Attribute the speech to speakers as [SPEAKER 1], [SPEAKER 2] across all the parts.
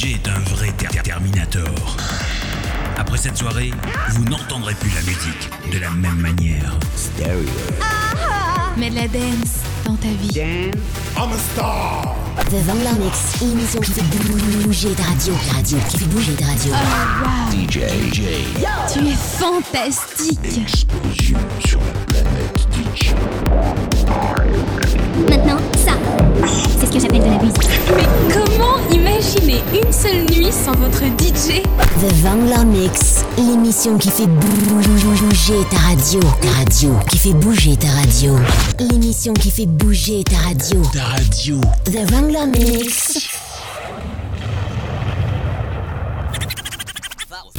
[SPEAKER 1] DJ est un vrai ter- Terminator. Après cette soirée, vous n'entendrez plus la musique de la même manière.
[SPEAKER 2] Mets de la dance dans ta vie.
[SPEAKER 3] The Vangler Mix, l'émission qui fait bouger ta radio. Radio, qui fait bouger ta radio.
[SPEAKER 1] DJ, DJ.
[SPEAKER 2] Tu es fantastique.
[SPEAKER 1] Explosion sur la planète DJ.
[SPEAKER 3] Maintenant, ça, c'est ce que j'appelle de la musique.
[SPEAKER 2] Mais comment imaginer une seule nuit sans votre DJ
[SPEAKER 3] The Vangler Mix, l'émission qui fait bouger ta radio. Ta radio, qui fait bouger ta radio. L'émission qui fait bouger ta radio.
[SPEAKER 1] Ta radio.
[SPEAKER 3] The Vangler Mix.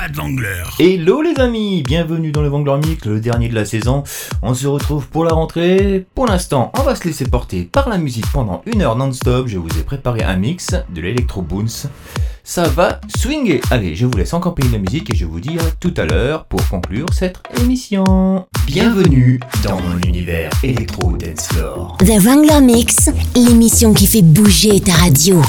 [SPEAKER 1] Pas de Wangler.
[SPEAKER 4] Hello les amis, bienvenue dans le Vangler Mix, le dernier de la saison. On se retrouve pour la rentrée. Pour l'instant, on va se laisser porter par la musique pendant une heure non-stop. Je vous ai préparé un mix de l'électro bounce. Ça va swinger. Allez, je vous laisse encore payer la musique et je vous dis à tout à l'heure pour conclure cette émission. Bienvenue dans mon univers électro dance floor.
[SPEAKER 3] The Wrangler Mix, l'émission qui fait bouger ta radio.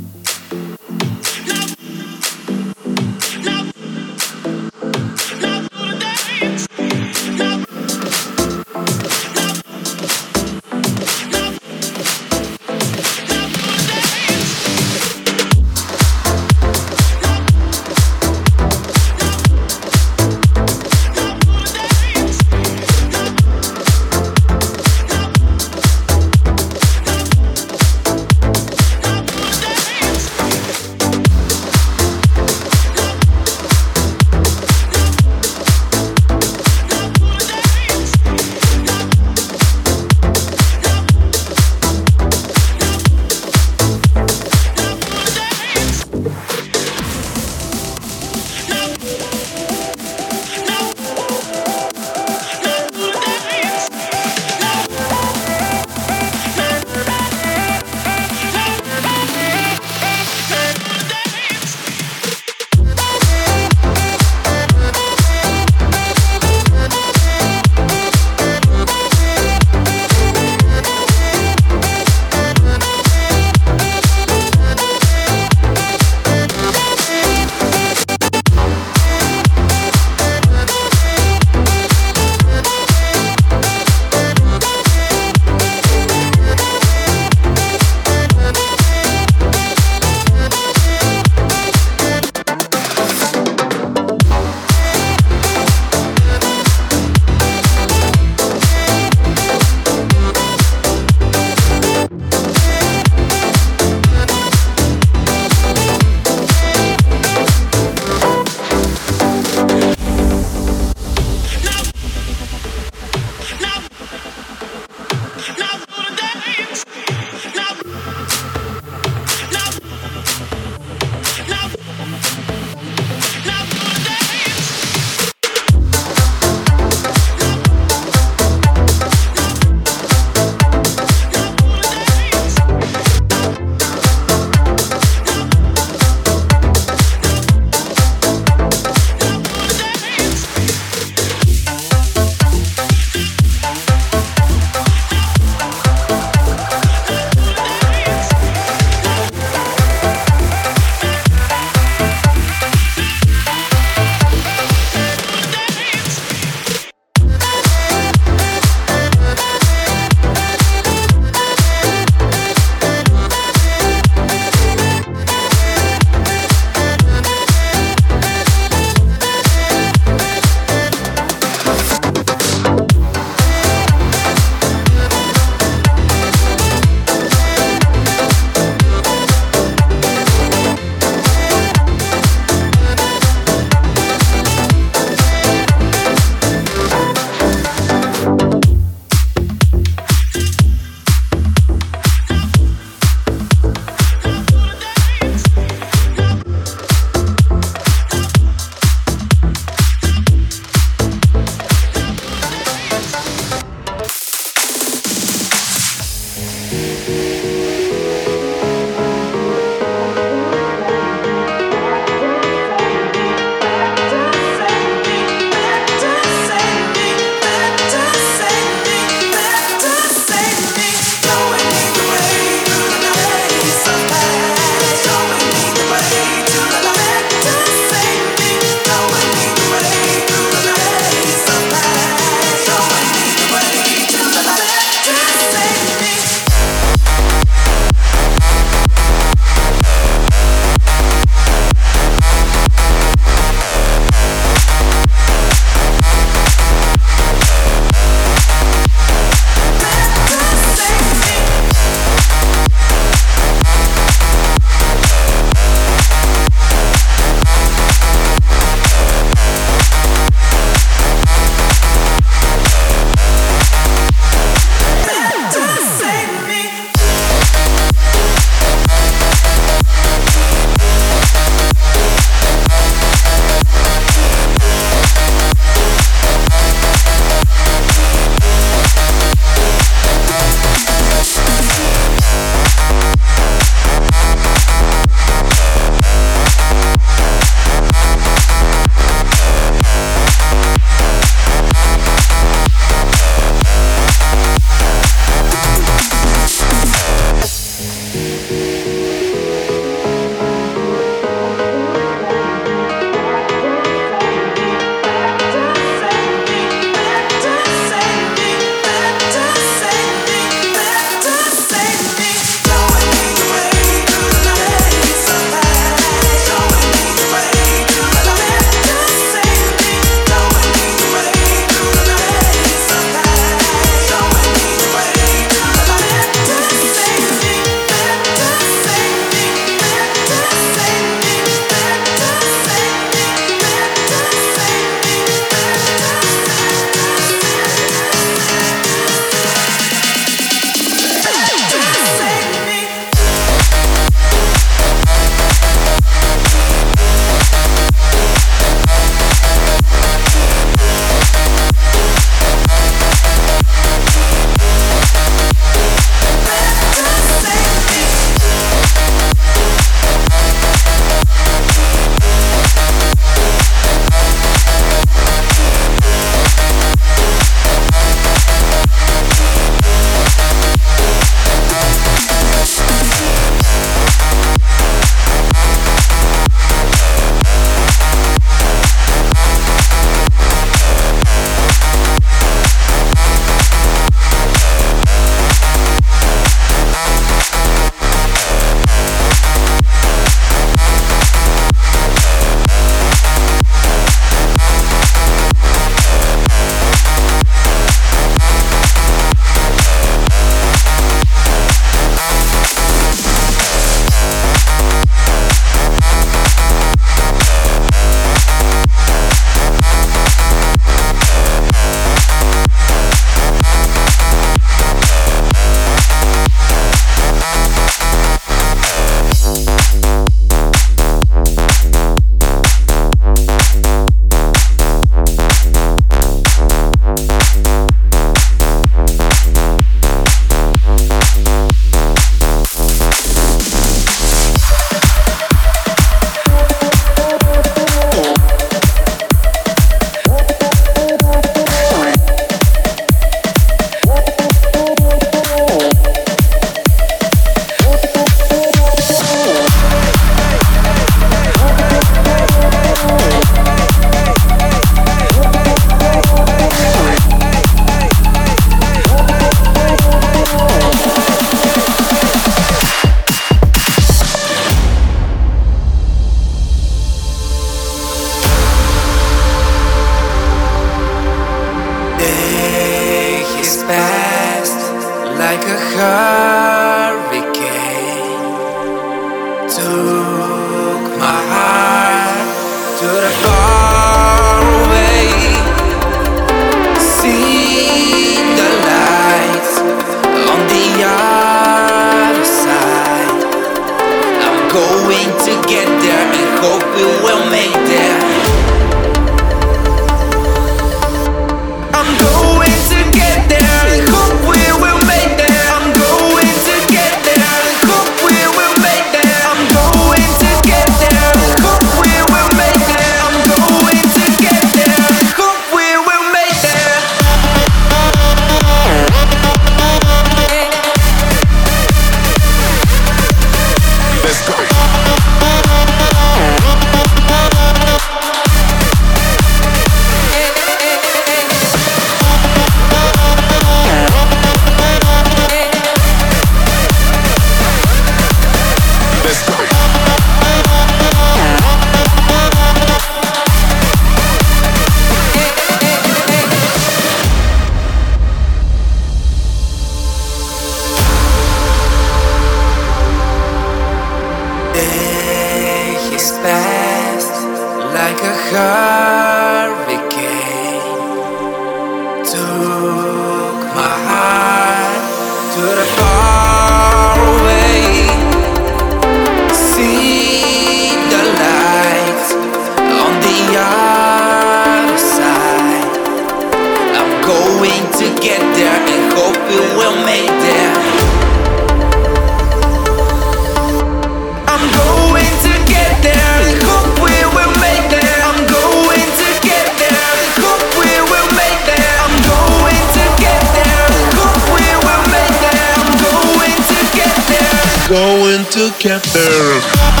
[SPEAKER 3] going together.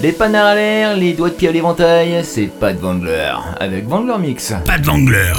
[SPEAKER 4] Les panards à l'air, les doigts de pied à l'éventail, c'est pas de Wangler, avec Wangler Mix.
[SPEAKER 1] Pas de Wangler.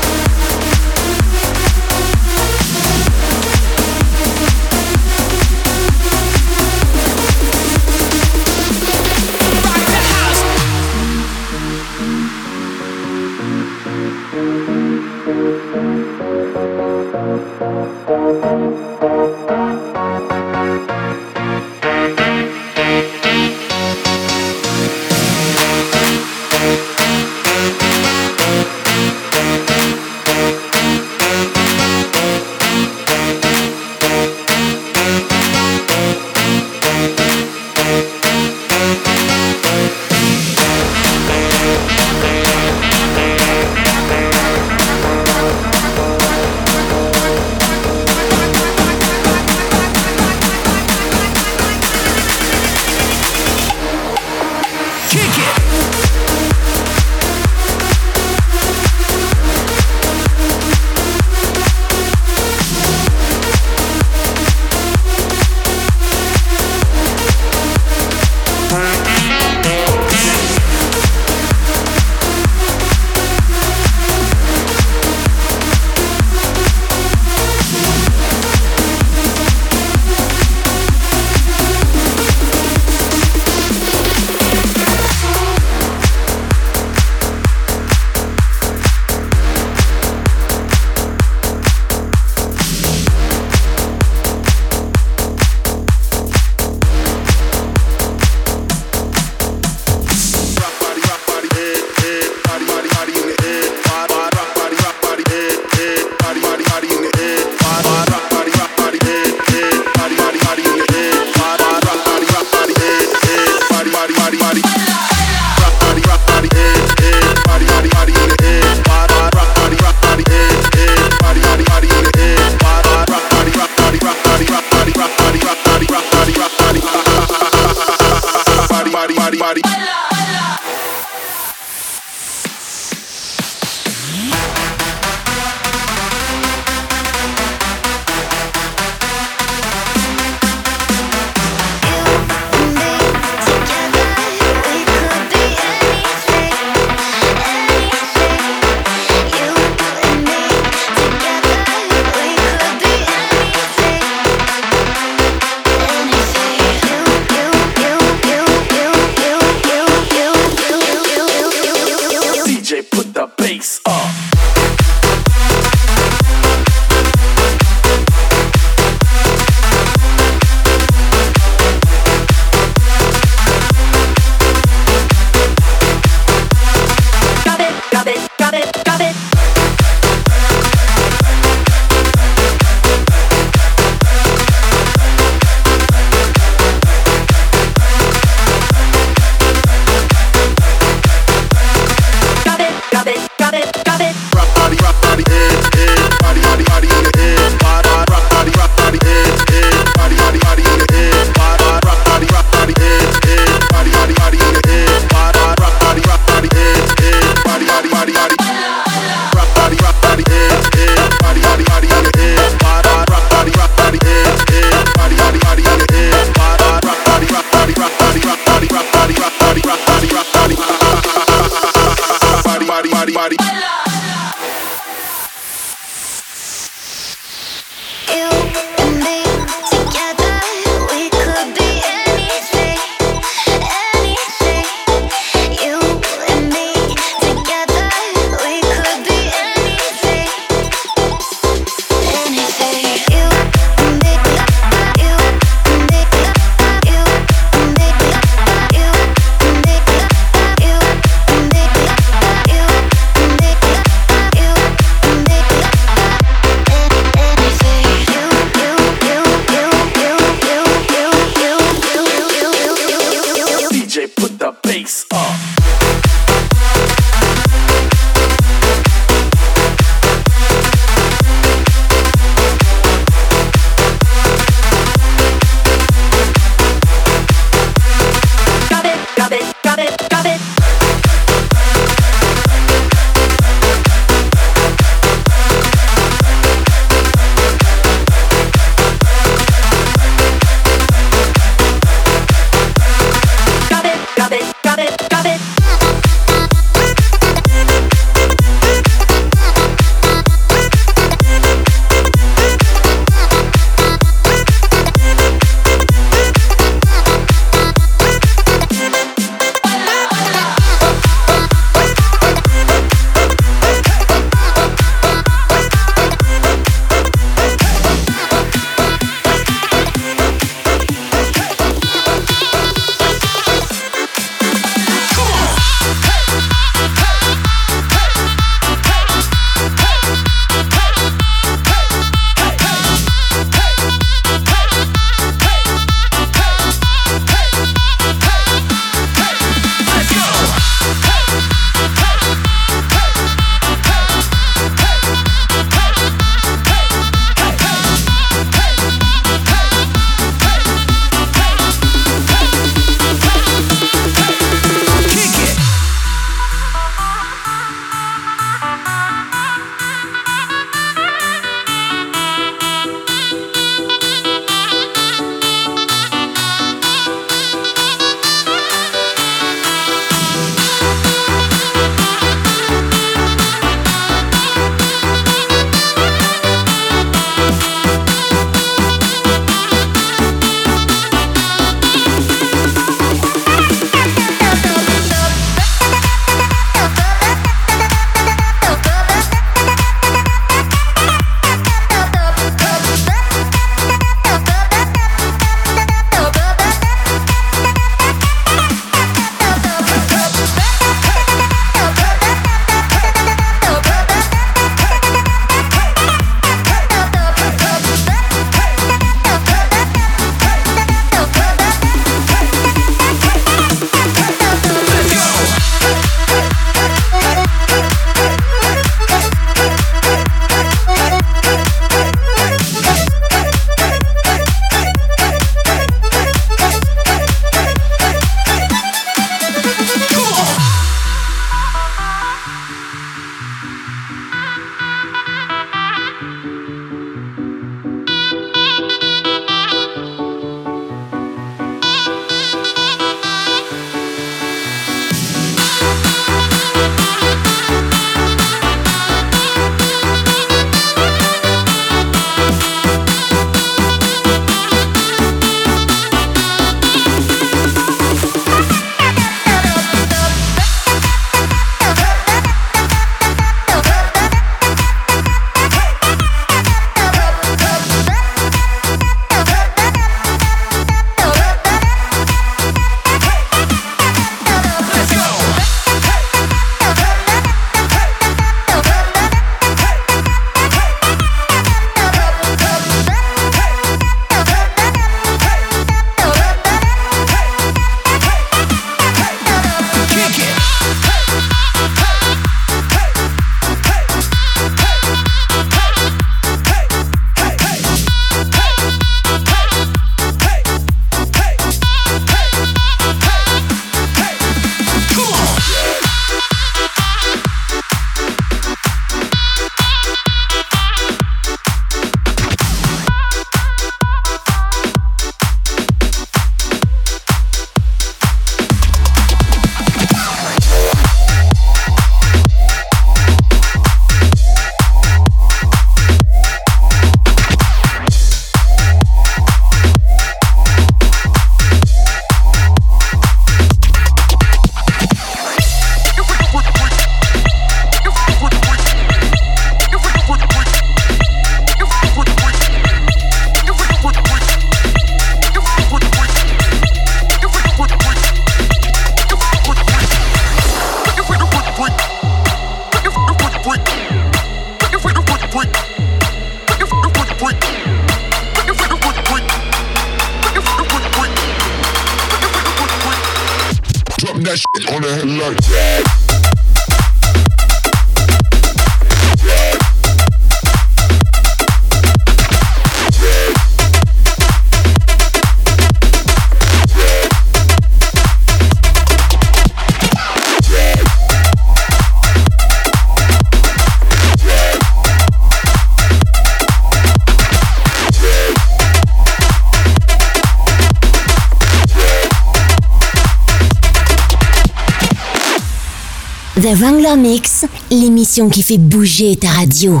[SPEAKER 3] Wrangler Mix, l'émission qui fait bouger ta radio.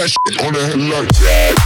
[SPEAKER 5] That shit on the head like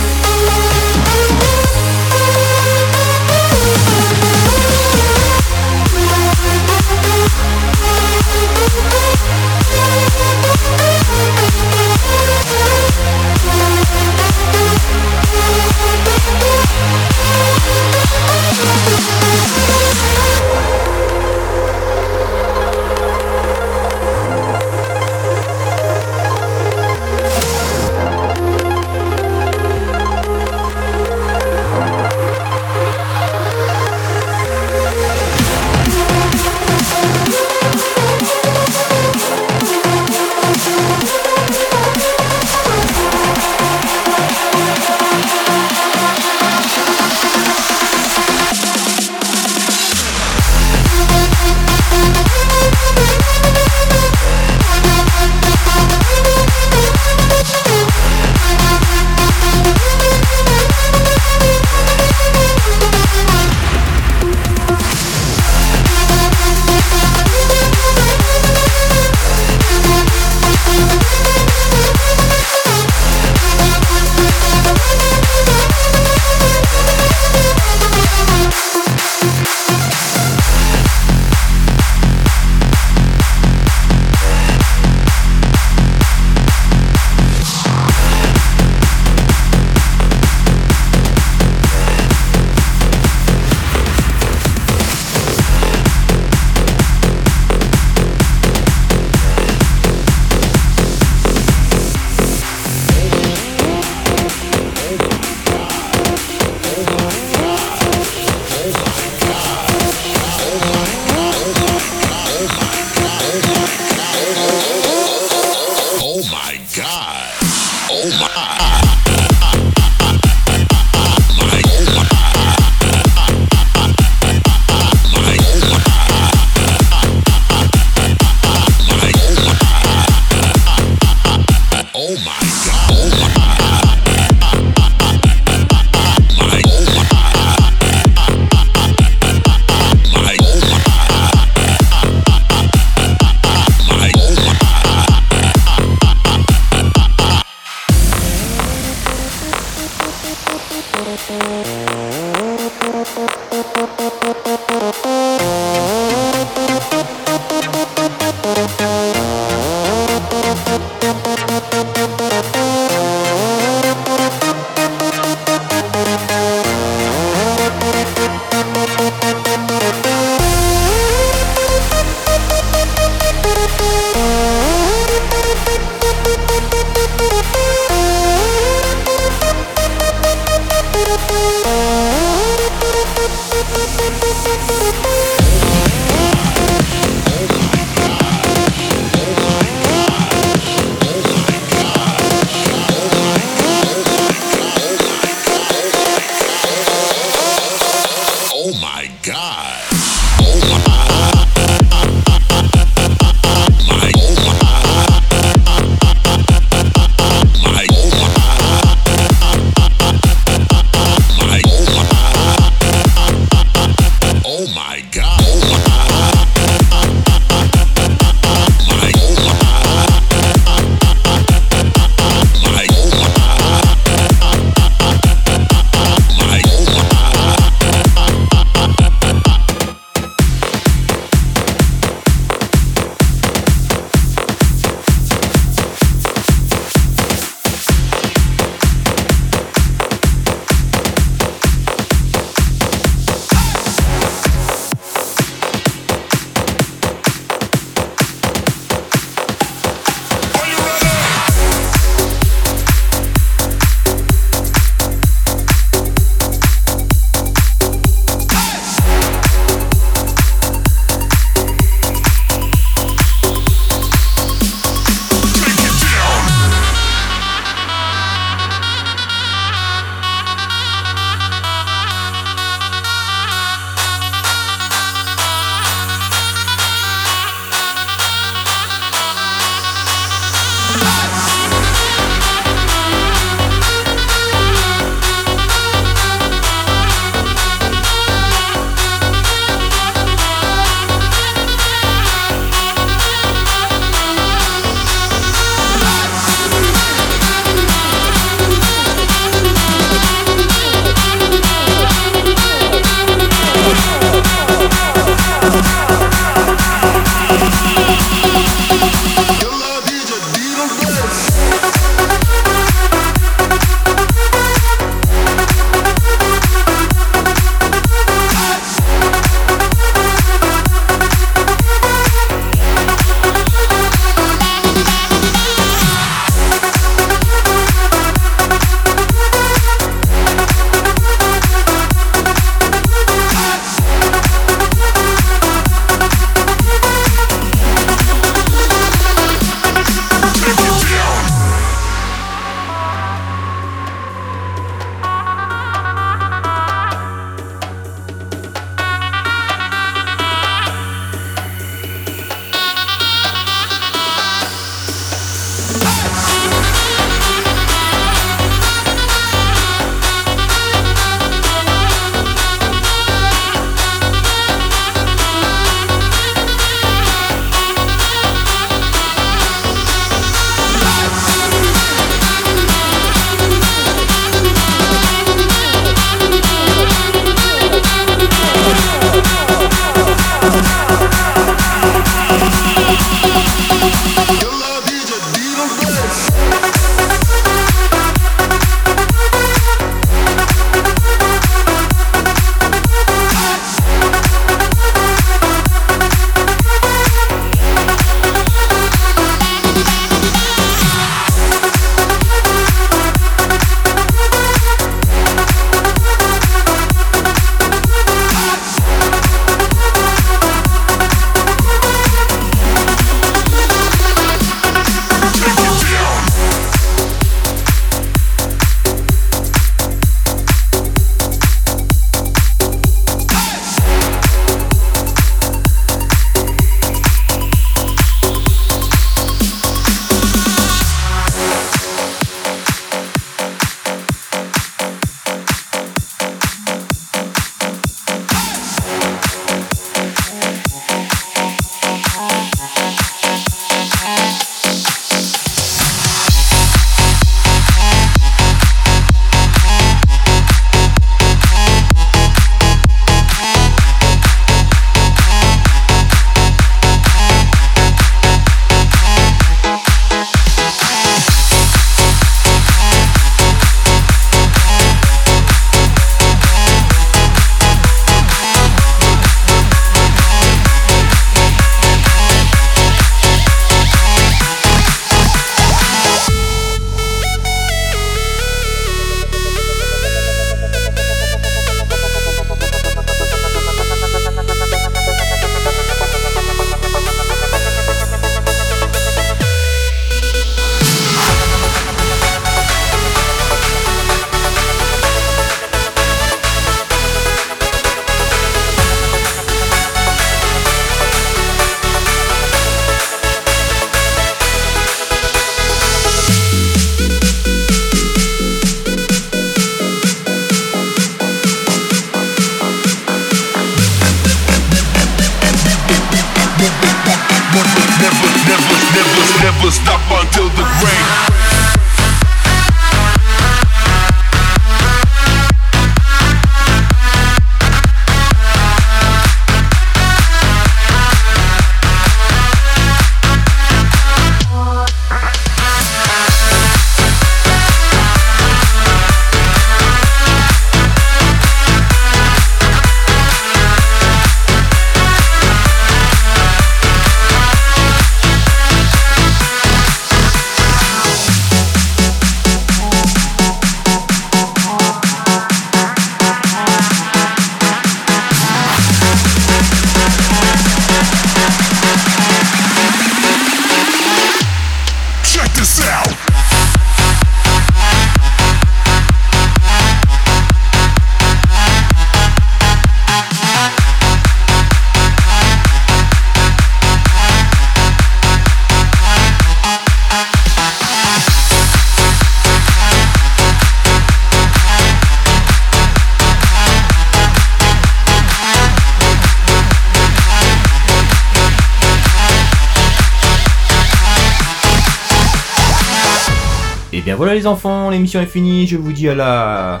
[SPEAKER 4] les enfants, l'émission est finie, je vous dis à la...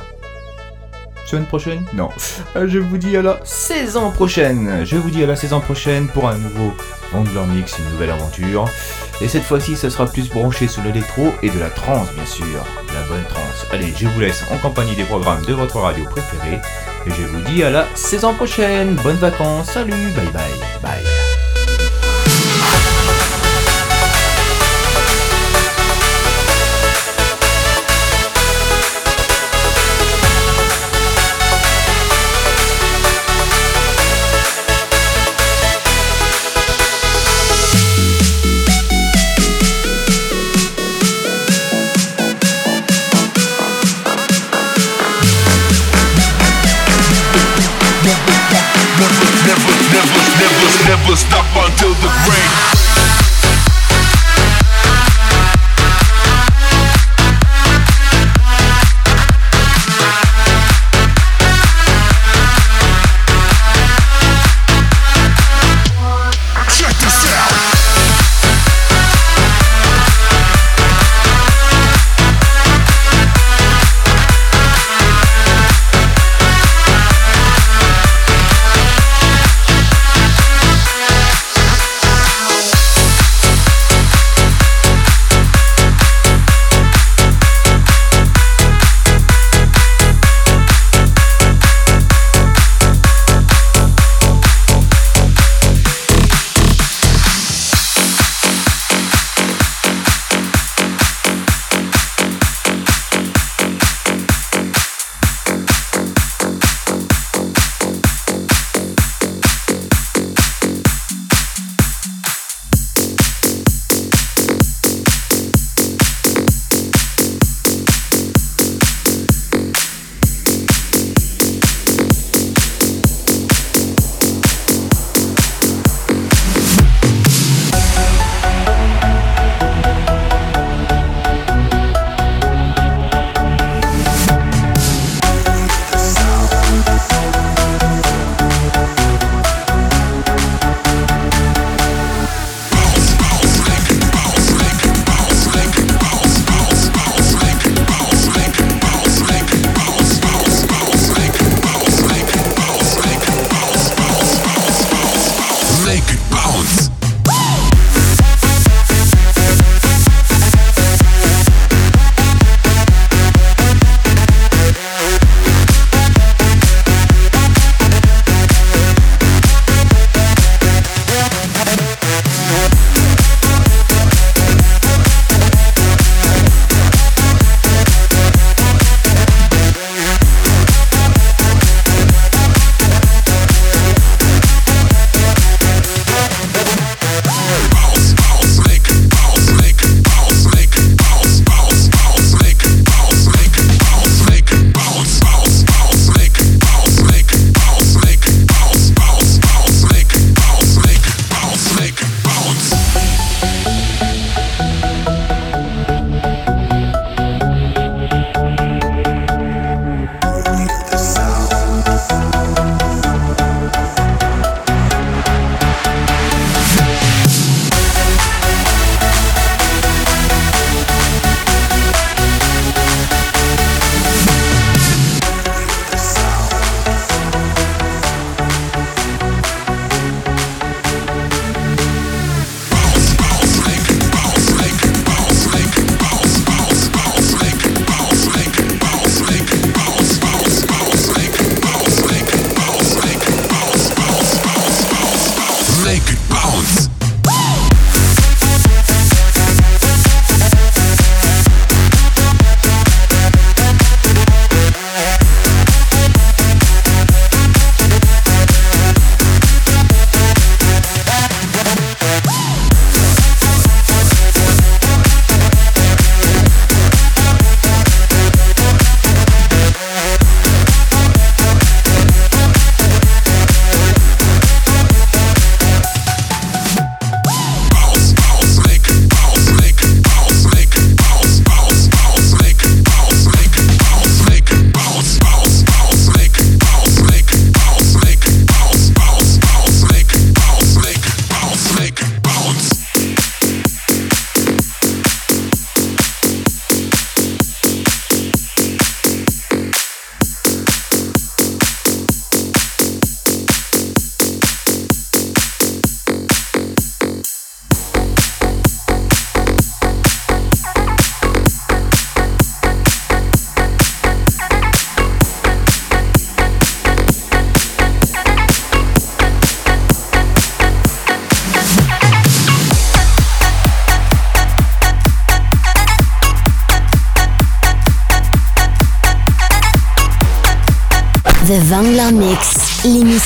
[SPEAKER 4] Semaine prochaine Non. Euh, je vous dis à la saison prochaine. Je vous dis à la saison prochaine pour un nouveau Wangler Mix, une nouvelle aventure. Et cette fois-ci, ce sera plus branché sur l'électro et de la trance, bien sûr. De la bonne trance. Allez, je vous laisse en compagnie des programmes de votre radio préférée. Et je vous dis à la saison prochaine. Bonnes vacances. Salut. Bye bye. Bye.